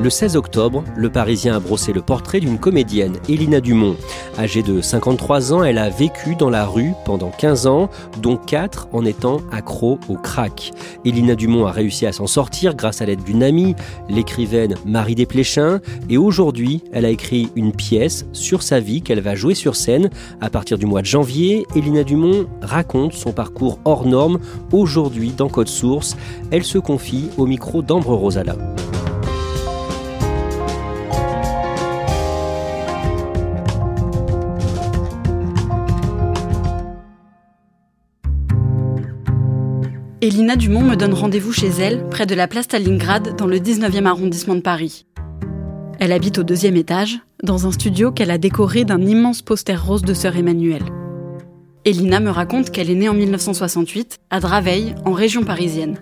Le 16 octobre, le Parisien a brossé le portrait d'une comédienne, Elina Dumont. Âgée de 53 ans, elle a vécu dans la rue pendant 15 ans, dont 4 en étant accro au crack. Elina Dumont a réussi à s'en sortir grâce à l'aide d'une amie, l'écrivaine Marie Desplechin, et aujourd'hui, elle a écrit une pièce sur sa vie qu'elle va jouer sur scène. À partir du mois de janvier, Elina Dumont raconte son parcours hors norme aujourd'hui dans Code Source. Elle se confie au micro d'Ambre Rosala. Elina Dumont me donne rendez-vous chez elle, près de la place Stalingrad, dans le 19e arrondissement de Paris. Elle habite au deuxième étage, dans un studio qu'elle a décoré d'un immense poster rose de sœur Emmanuelle. Elina me raconte qu'elle est née en 1968, à Draveil, en région parisienne.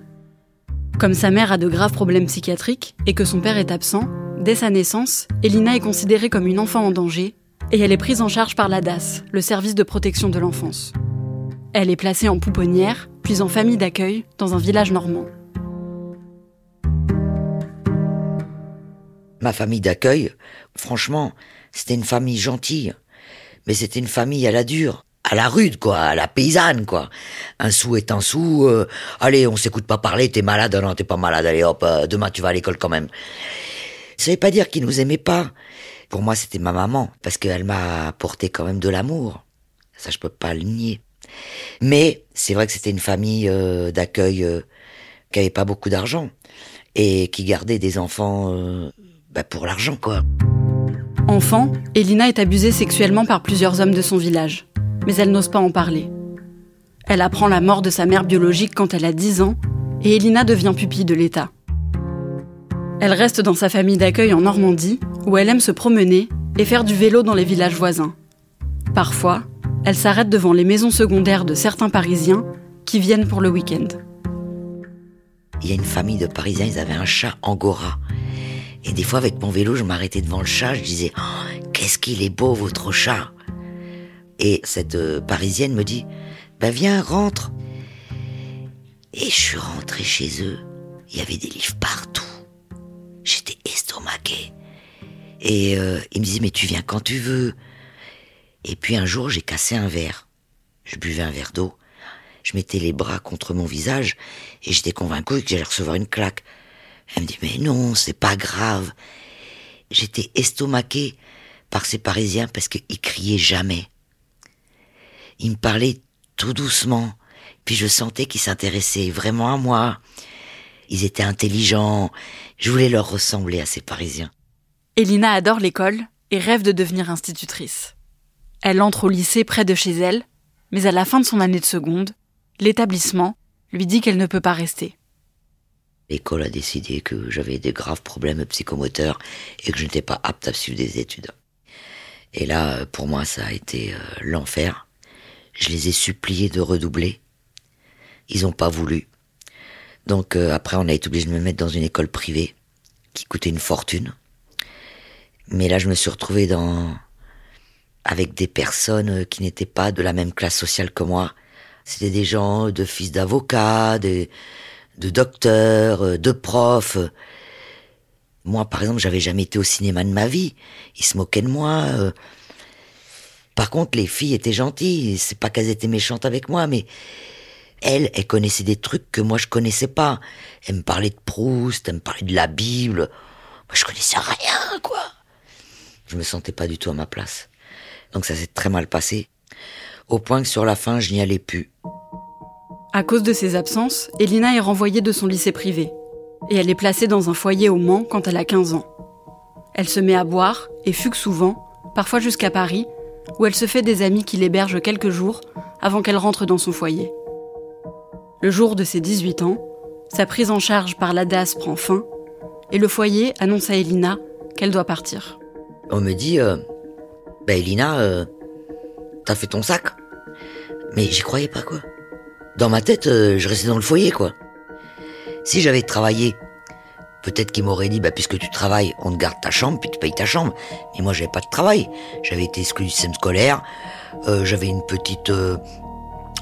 Comme sa mère a de graves problèmes psychiatriques et que son père est absent, dès sa naissance, Elina est considérée comme une enfant en danger et elle est prise en charge par la DAS, le service de protection de l'enfance. Elle est placée en pouponnière, puis en famille d'accueil dans un village normand. Ma famille d'accueil, franchement, c'était une famille gentille, mais c'était une famille à la dure, à la rude, quoi, à la paysanne, quoi. Un sou est un sou, euh, allez, on s'écoute pas parler, t'es malade, non, t'es pas malade, allez, hop, euh, demain tu vas à l'école quand même. Ça veut pas dire qu'ils nous aimaient pas. Pour moi, c'était ma maman, parce qu'elle m'a apporté quand même de l'amour. Ça, je peux pas le nier. Mais c'est vrai que c'était une famille euh, d'accueil euh, qui avait pas beaucoup d'argent et qui gardait des enfants euh, bah, pour l'argent, quoi. Enfant, Elina est abusée sexuellement par plusieurs hommes de son village, mais elle n'ose pas en parler. Elle apprend la mort de sa mère biologique quand elle a 10 ans et Elina devient pupille de l'État. Elle reste dans sa famille d'accueil en Normandie, où elle aime se promener et faire du vélo dans les villages voisins. Parfois, elle s'arrête devant les maisons secondaires de certains Parisiens qui viennent pour le week-end. Il y a une famille de Parisiens, ils avaient un chat angora. Et des fois, avec mon vélo, je m'arrêtais devant le chat, je disais oh, Qu'est-ce qu'il est beau, votre chat Et cette euh, Parisienne me dit Ben viens, rentre. Et je suis rentré chez eux. Il y avait des livres partout. J'étais estomaqué. Et euh, il me disait Mais tu viens quand tu veux. Et puis un jour, j'ai cassé un verre. Je buvais un verre d'eau. Je mettais les bras contre mon visage et j'étais convaincu que j'allais recevoir une claque. Elle me dit, mais non, c'est pas grave. J'étais estomaqué par ces Parisiens parce qu'ils criaient jamais. Ils me parlaient tout doucement, puis je sentais qu'ils s'intéressaient vraiment à moi. Ils étaient intelligents. Je voulais leur ressembler à ces Parisiens. Elina adore l'école et rêve de devenir institutrice. Elle entre au lycée près de chez elle, mais à la fin de son année de seconde, l'établissement lui dit qu'elle ne peut pas rester. L'école a décidé que j'avais des graves problèmes psychomoteurs et que je n'étais pas apte à suivre des études. Et là, pour moi, ça a été euh, l'enfer. Je les ai suppliés de redoubler. Ils n'ont pas voulu. Donc euh, après, on a été obligé de me mettre dans une école privée qui coûtait une fortune. Mais là, je me suis retrouvé dans avec des personnes qui n'étaient pas de la même classe sociale que moi. C'était des gens de fils d'avocats, de, de docteurs, de profs. Moi, par exemple, j'avais jamais été au cinéma de ma vie. Ils se moquaient de moi. Par contre, les filles étaient gentilles. C'est pas qu'elles étaient méchantes avec moi, mais elles, elles connaissaient des trucs que moi je connaissais pas. Elles me parlaient de Proust, elles me parlaient de la Bible. Moi, je connaissais rien, quoi. Je me sentais pas du tout à ma place. Donc ça s'est très mal passé, au point que sur la fin, je n'y allais plus. À cause de ses absences, Elina est renvoyée de son lycée privé. Et elle est placée dans un foyer au Mans quand elle a 15 ans. Elle se met à boire et fugue souvent, parfois jusqu'à Paris, où elle se fait des amis qui l'hébergent quelques jours avant qu'elle rentre dans son foyer. Le jour de ses 18 ans, sa prise en charge par la DAS prend fin et le foyer annonce à Elina qu'elle doit partir. On me dit, euh, bah Elina, euh, t'as fait ton sac Mais j'y croyais pas quoi. Dans ma tête, euh, je restais dans le foyer quoi. Si j'avais travaillé Peut-être qu'il m'aurait dit, bah, puisque tu travailles, on te garde ta chambre, puis tu payes ta chambre. Mais moi, j'avais pas de travail. J'avais été exclu du système scolaire. Euh, j'avais une petite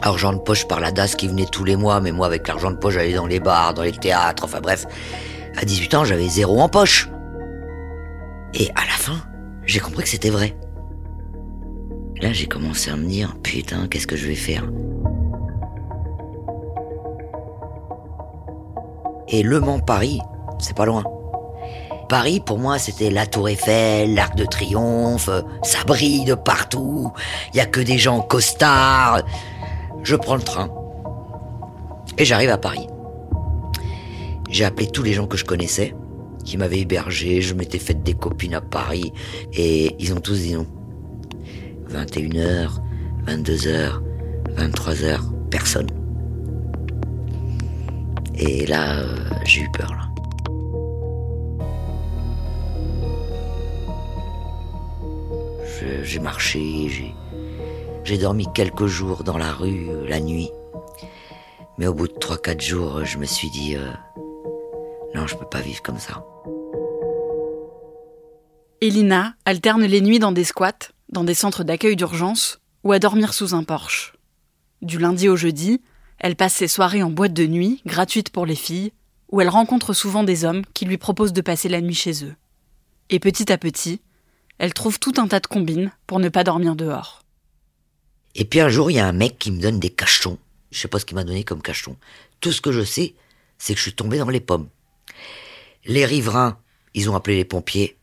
argent de poche par la DAS qui venait tous les mois. Mais moi, avec l'argent de poche, j'allais dans les bars, dans les théâtres. Enfin bref, à 18 ans, j'avais zéro en poche. Et à la fin, j'ai compris que c'était vrai. Là, j'ai commencé à me dire, putain, qu'est-ce que je vais faire Et Le Mans-Paris, c'est pas loin. Paris, pour moi, c'était la Tour Eiffel, l'Arc de Triomphe, ça brille de partout, il y a que des gens costards. Je prends le train et j'arrive à Paris. J'ai appelé tous les gens que je connaissais, qui m'avaient hébergé, je m'étais fait des copines à Paris, et ils ont tous dit non. 21h, 22h, 23h, personne. Et là, euh, j'ai eu peur. J'ai marché, j'ai dormi quelques jours dans la rue euh, la nuit. Mais au bout de 3-4 jours, je me suis dit, euh, non, je peux pas vivre comme ça. Elina alterne les nuits dans des squats, dans des centres d'accueil d'urgence ou à dormir sous un porche. Du lundi au jeudi, elle passe ses soirées en boîte de nuit, gratuite pour les filles, où elle rencontre souvent des hommes qui lui proposent de passer la nuit chez eux. Et petit à petit, elle trouve tout un tas de combines pour ne pas dormir dehors. Et puis un jour, il y a un mec qui me donne des cachetons. Je sais pas ce qu'il m'a donné comme cacheton. Tout ce que je sais, c'est que je suis tombé dans les pommes. Les riverains, ils ont appelé les pompiers.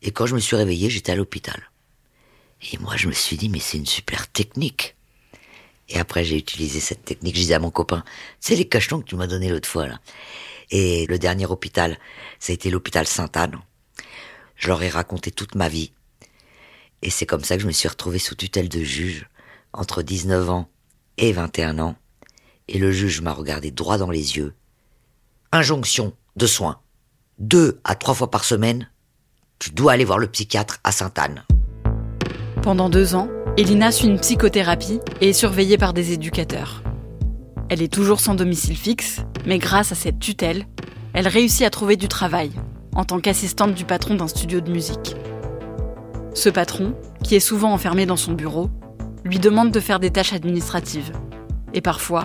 Et quand je me suis réveillé, j'étais à l'hôpital. Et moi, je me suis dit, mais c'est une super technique. Et après, j'ai utilisé cette technique. Je disais à mon copain, c'est les cachetons que tu m'as donné l'autre fois, là. Et le dernier hôpital, ça a été l'hôpital Sainte-Anne. Je leur ai raconté toute ma vie. Et c'est comme ça que je me suis retrouvé sous tutelle de juge, entre 19 ans et 21 ans. Et le juge m'a regardé droit dans les yeux. Injonction de soins. Deux à trois fois par semaine, tu dois aller voir le psychiatre à Sainte-Anne. Pendant deux ans, Elina suit une psychothérapie et est surveillée par des éducateurs. Elle est toujours sans domicile fixe, mais grâce à cette tutelle, elle réussit à trouver du travail en tant qu'assistante du patron d'un studio de musique. Ce patron, qui est souvent enfermé dans son bureau, lui demande de faire des tâches administratives et parfois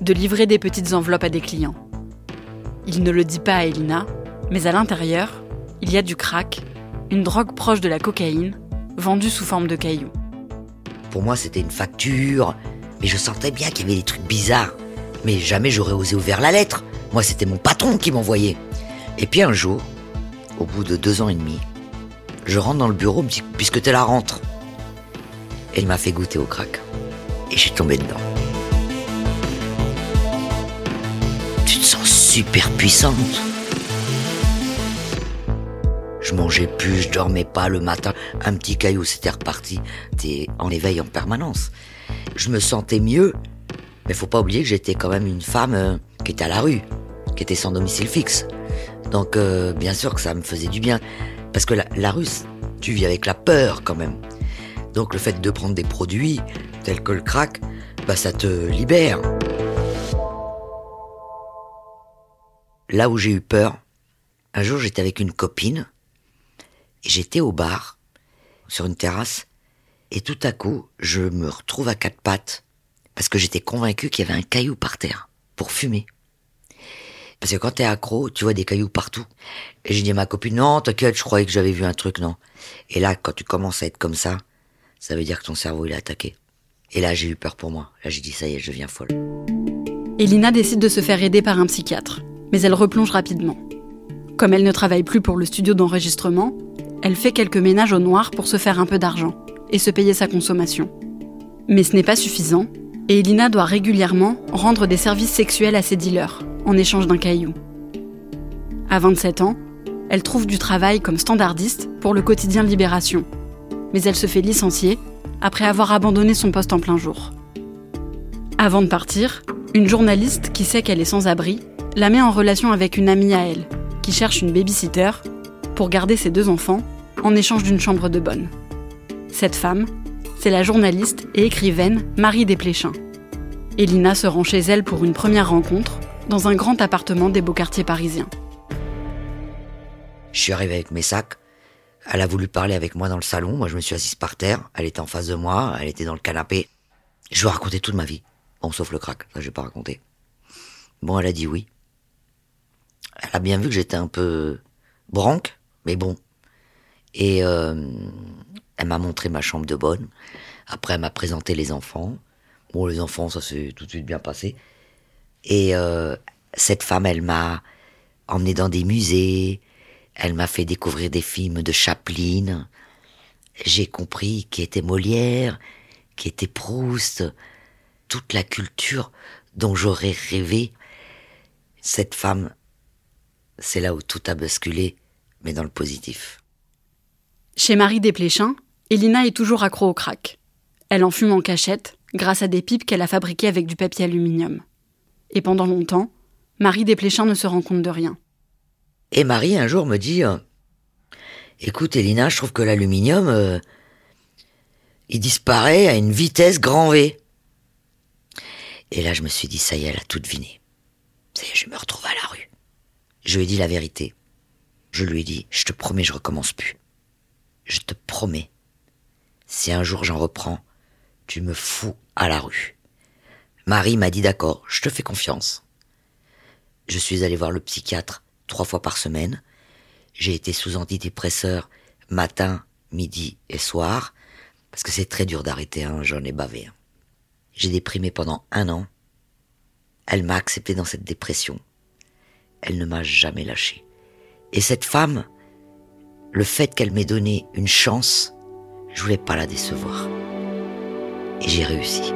de livrer des petites enveloppes à des clients. Il ne le dit pas à Elina, mais à l'intérieur, il y a du crack, une drogue proche de la cocaïne, vendue sous forme de cailloux. Pour moi, c'était une facture, mais je sentais bien qu'il y avait des trucs bizarres. Mais jamais j'aurais osé ouvrir la lettre. Moi, c'était mon patron qui m'envoyait. Et puis un jour, au bout de deux ans et demi, je rentre dans le bureau, puisque t'es la rentre. Elle m'a fait goûter au crack. Et suis tombé dedans. Tu te sens super puissante. Je mangeais plus, je dormais pas le matin. Un petit caillou, c'était reparti. T'es en éveil en permanence. Je me sentais mieux, mais faut pas oublier que j'étais quand même une femme euh, qui était à la rue, qui était sans domicile fixe. Donc euh, bien sûr que ça me faisait du bien. Parce que la, la rue, tu vis avec la peur quand même. Donc le fait de prendre des produits tels que le crack, bah ça te libère. Là où j'ai eu peur, un jour j'étais avec une copine j'étais au bar, sur une terrasse, et tout à coup, je me retrouve à quatre pattes, parce que j'étais convaincu qu'il y avait un caillou par terre, pour fumer. Parce que quand t'es accro, tu vois des cailloux partout. Et j'ai dit à ma copine, non, t'inquiète, je croyais que j'avais vu un truc, non. Et là, quand tu commences à être comme ça, ça veut dire que ton cerveau, il est attaqué. Et là, j'ai eu peur pour moi. Là, j'ai dit, ça y est, je deviens folle. Elina décide de se faire aider par un psychiatre, mais elle replonge rapidement. Comme elle ne travaille plus pour le studio d'enregistrement, elle fait quelques ménages au noir pour se faire un peu d'argent et se payer sa consommation. Mais ce n'est pas suffisant, et Elina doit régulièrement rendre des services sexuels à ses dealers, en échange d'un caillou. À 27 ans, elle trouve du travail comme standardiste pour le quotidien Libération, mais elle se fait licencier après avoir abandonné son poste en plein jour. Avant de partir, une journaliste qui sait qu'elle est sans abri la met en relation avec une amie à elle, qui cherche une babysitter pour garder ses deux enfants en échange d'une chambre de bonne. Cette femme, c'est la journaliste et écrivaine Marie Desplechin. Elina se rend chez elle pour une première rencontre dans un grand appartement des beaux quartiers parisiens. Je suis arrivé avec mes sacs. Elle a voulu parler avec moi dans le salon. Moi, je me suis assise par terre. Elle était en face de moi. Elle était dans le canapé. Je lui ai raconté toute ma vie. Bon, sauf le crack. Ça, je vais pas raconté. Bon, elle a dit oui. Elle a bien vu que j'étais un peu branque, mais bon. Et euh, elle m'a montré ma chambre de bonne. Après, elle m'a présenté les enfants. Bon, les enfants, ça s'est tout de suite bien passé. Et euh, cette femme, elle m'a emmené dans des musées. Elle m'a fait découvrir des films de Chaplin. J'ai compris qui était Molière, qui était Proust, toute la culture dont j'aurais rêvé. Cette femme, c'est là où tout a basculé, mais dans le positif. Chez Marie Desplechin, Elina est toujours accro au crack. Elle en fume en cachette, grâce à des pipes qu'elle a fabriquées avec du papier aluminium. Et pendant longtemps, Marie Desplechin ne se rend compte de rien. Et Marie, un jour, me dit euh, Écoute, Elina, je trouve que l'aluminium, euh, il disparaît à une vitesse grand V. Et là, je me suis dit Ça y est, elle a tout deviné. Ça y est, je me retrouve à la rue. Je lui ai dit la vérité. Je lui ai dit Je te promets, je recommence plus. Je te promets. Si un jour j'en reprends, tu me fous à la rue. Marie m'a dit d'accord, je te fais confiance. Je suis allé voir le psychiatre trois fois par semaine. J'ai été sous antidépresseur matin, midi et soir, parce que c'est très dur d'arrêter, hein, j'en ai bavé. J'ai déprimé pendant un an. Elle m'a accepté dans cette dépression. Elle ne m'a jamais lâché. Et cette femme, le fait qu'elle m'ait donné une chance, je voulais pas la décevoir. Et j'ai réussi.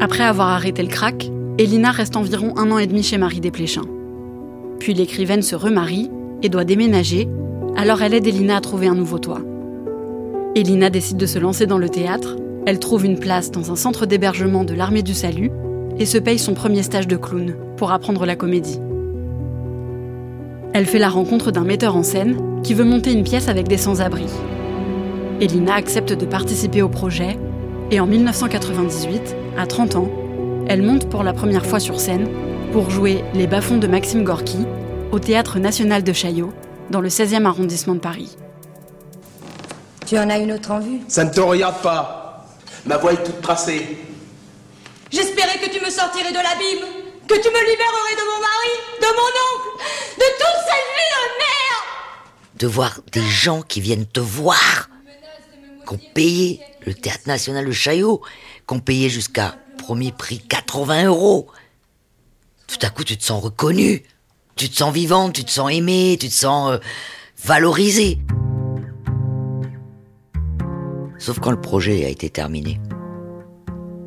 Après avoir arrêté le crack, Elina reste environ un an et demi chez Marie Desplechin. Puis l'écrivaine se remarie et doit déménager, alors elle aide Elina à trouver un nouveau toit. Elina décide de se lancer dans le théâtre, elle trouve une place dans un centre d'hébergement de l'armée du salut et se paye son premier stage de clown pour apprendre la comédie. Elle fait la rencontre d'un metteur en scène qui veut monter une pièce avec des sans-abri. Elina accepte de participer au projet et en 1998, à 30 ans, elle monte pour la première fois sur scène pour jouer Les bas de Maxime Gorky au Théâtre national de Chaillot, dans le 16e arrondissement de Paris. Tu en as une autre en vue? Ça ne te regarde pas. Ma voix est toute tracée. J'espérais que tu me sortirais de l'abîme, que tu me libérerais de mon mari, de mon oncle, de toute cette vie de merde De voir des gens qui viennent te voir, qui ont payé le Théâtre National de Chaillot, qu'on payait jusqu'à premier prix 80 euros. Tout à coup, tu te sens reconnu, tu te sens vivante, tu te sens aimé, tu te sens euh, valorisé. Sauf quand le projet a été terminé.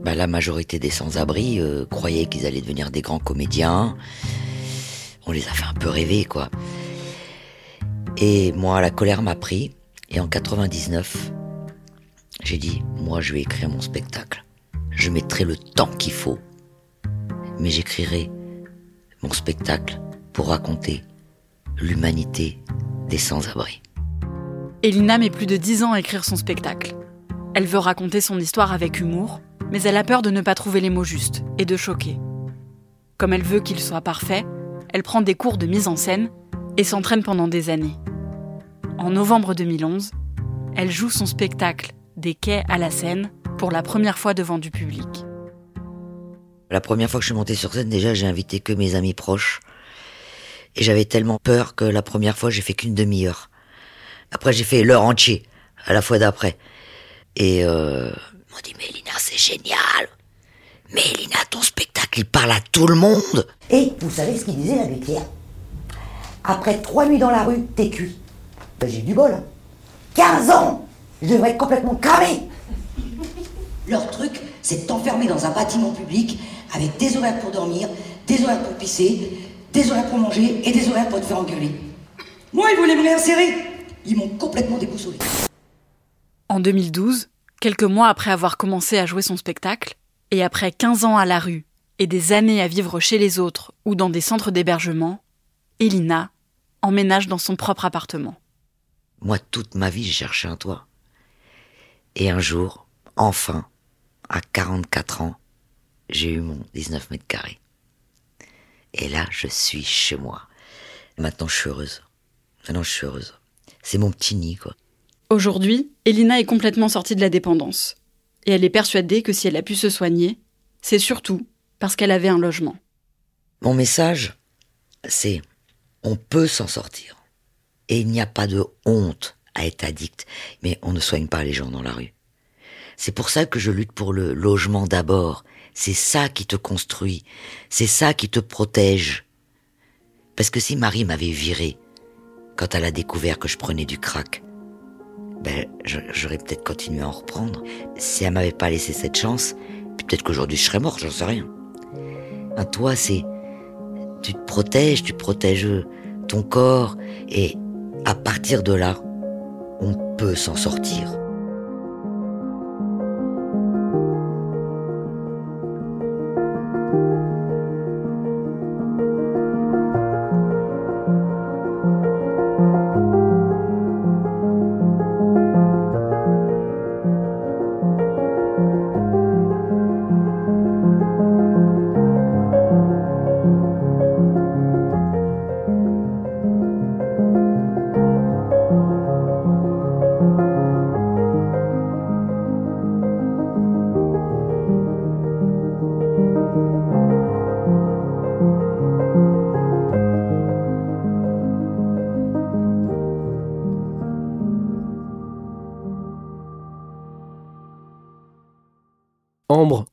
Bah, la majorité des sans-abri euh, croyaient qu'ils allaient devenir des grands comédiens. On les a fait un peu rêver, quoi. Et moi, la colère m'a pris. Et en 99, j'ai dit, moi, je vais écrire mon spectacle. Je mettrai le temps qu'il faut. Mais j'écrirai mon spectacle pour raconter l'humanité des sans-abri. Elina met plus de dix ans à écrire son spectacle. Elle veut raconter son histoire avec humour, mais elle a peur de ne pas trouver les mots justes et de choquer. Comme elle veut qu'il soit parfait, elle prend des cours de mise en scène et s'entraîne pendant des années. En novembre 2011, elle joue son spectacle Des quais à la scène pour la première fois devant du public. La première fois que je suis montée sur scène, déjà, j'ai invité que mes amis proches. Et j'avais tellement peur que la première fois, j'ai fait qu'une demi-heure. Après, j'ai fait l'heure entière, à la fois d'après. Et euh, ils dit, mais Elina, c'est génial. Mais Elina, ton spectacle, il parle à tout le monde. Et vous savez ce qu'il disait, l'abbé Pierre Après trois nuits dans la rue, t'es cuit. Ben, j'ai du bol. 15 hein. ans Je devrais être complètement cramé leur truc, c'est de t'enfermer dans un bâtiment public avec des horaires pour dormir, des horaires pour pisser, des horaires pour manger et des horaires pour te faire engueuler. Moi, ils voulaient me réinsérer. Ils m'ont complètement déboussolé. En 2012, quelques mois après avoir commencé à jouer son spectacle, et après 15 ans à la rue et des années à vivre chez les autres ou dans des centres d'hébergement, Elina emménage dans son propre appartement. Moi, toute ma vie, j'ai cherché un toit. Et un jour, enfin, à 44 ans, j'ai eu mon 19 mètres carrés. Et là, je suis chez moi. Maintenant, je suis heureuse. Maintenant, je suis heureuse. C'est mon petit nid, quoi. Aujourd'hui, Elina est complètement sortie de la dépendance. Et elle est persuadée que si elle a pu se soigner, c'est surtout parce qu'elle avait un logement. Mon message, c'est on peut s'en sortir. Et il n'y a pas de honte à être addict, mais on ne soigne pas les gens dans la rue. C'est pour ça que je lutte pour le logement d'abord. C'est ça qui te construit. C'est ça qui te protège. Parce que si Marie m'avait viré quand elle a découvert que je prenais du crack, ben, j'aurais peut-être continué à en reprendre. Si elle m'avait pas laissé cette chance, peut-être qu'aujourd'hui je serais mort, j'en sais rien. Un toi, c'est, tu te protèges, tu protèges ton corps, et à partir de là, on peut s'en sortir.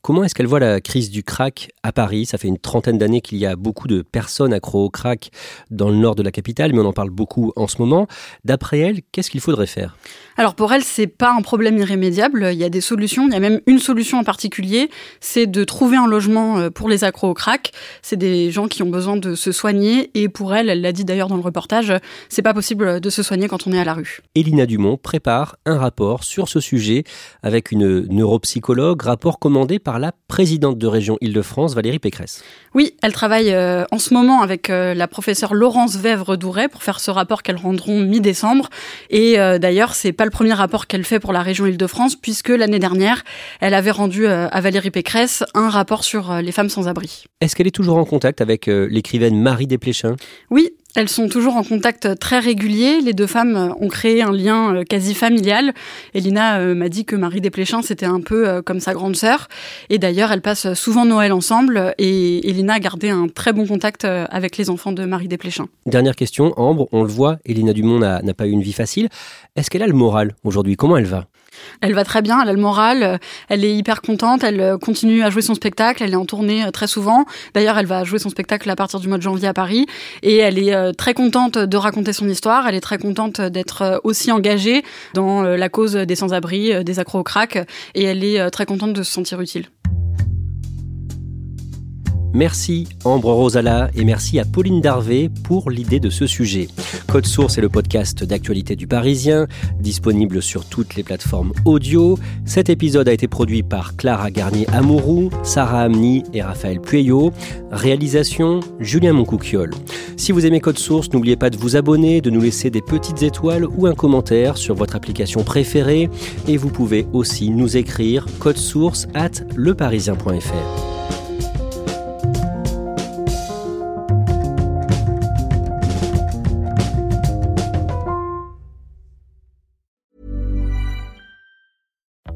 Comment est-ce qu'elle voit la crise du crack? À Paris Ça fait une trentaine d'années qu'il y a beaucoup de personnes accro au crack dans le nord de la capitale, mais on en parle beaucoup en ce moment. D'après elle, qu'est-ce qu'il faudrait faire? Alors pour elle, c'est pas un problème irrémédiable. Il y a des solutions. Il y a même une solution en particulier, c'est de trouver un logement euh, pour les accros au crack. C'est des gens qui ont besoin de se soigner, et pour elle, elle l'a dit d'ailleurs dans le reportage, c'est pas possible de se soigner quand on est à la rue. Elina Dumont prépare un rapport sur ce sujet avec une neuropsychologue, rapport commandé par la présidente de région Île-de-France, Valérie Pécresse. Oui, elle travaille euh, en ce moment avec euh, la professeure Laurence Vèvre-Douret pour faire ce rapport qu'elles rendront mi-décembre. Et euh, d'ailleurs, c'est pas le premier rapport qu'elle fait pour la région Île-de-France, puisque l'année dernière, elle avait rendu à Valérie Pécresse un rapport sur les femmes sans abri. Est-ce qu'elle est toujours en contact avec l'écrivaine Marie Desplechin? Oui, elles sont toujours en contact très régulier. Les deux femmes ont créé un lien euh, quasi familial. Elina euh, m'a dit que Marie Desplechin, c'était un peu euh, comme sa grande sœur. Et d'ailleurs, elles passent souvent Noël ensemble. Et Elina a gardé un très bon contact avec les enfants de Marie Desplechin. Dernière question, Ambre, on le voit, Elina Dumont n'a pas eu une vie facile. Est-ce qu'elle a le moral aujourd'hui? Comment elle va? Elle va très bien, elle a le moral, elle est hyper contente, elle continue à jouer son spectacle, elle est en tournée très souvent. D'ailleurs, elle va jouer son spectacle à partir du mois de janvier à Paris et elle est euh, très contente de raconter son histoire, elle est très contente d'être euh, aussi engagée dans euh, la cause des sans-abri, des accros au crack et elle est très contente de se sentir utile. Merci Ambre Rosala et merci à Pauline Darvé pour l'idée de ce sujet. Code Source est le podcast d'actualité du Parisien, disponible sur toutes les plateformes audio. Cet épisode a été produit par Clara Garnier-Amouroux, Sarah Amni et Raphaël Pueyo. Réalisation Julien Moncouquiole. Si vous aimez Code Source, n'oubliez pas de vous abonner, de nous laisser des petites étoiles ou un commentaire sur votre application préférée. Et vous pouvez aussi nous écrire code source at leparisien.fr.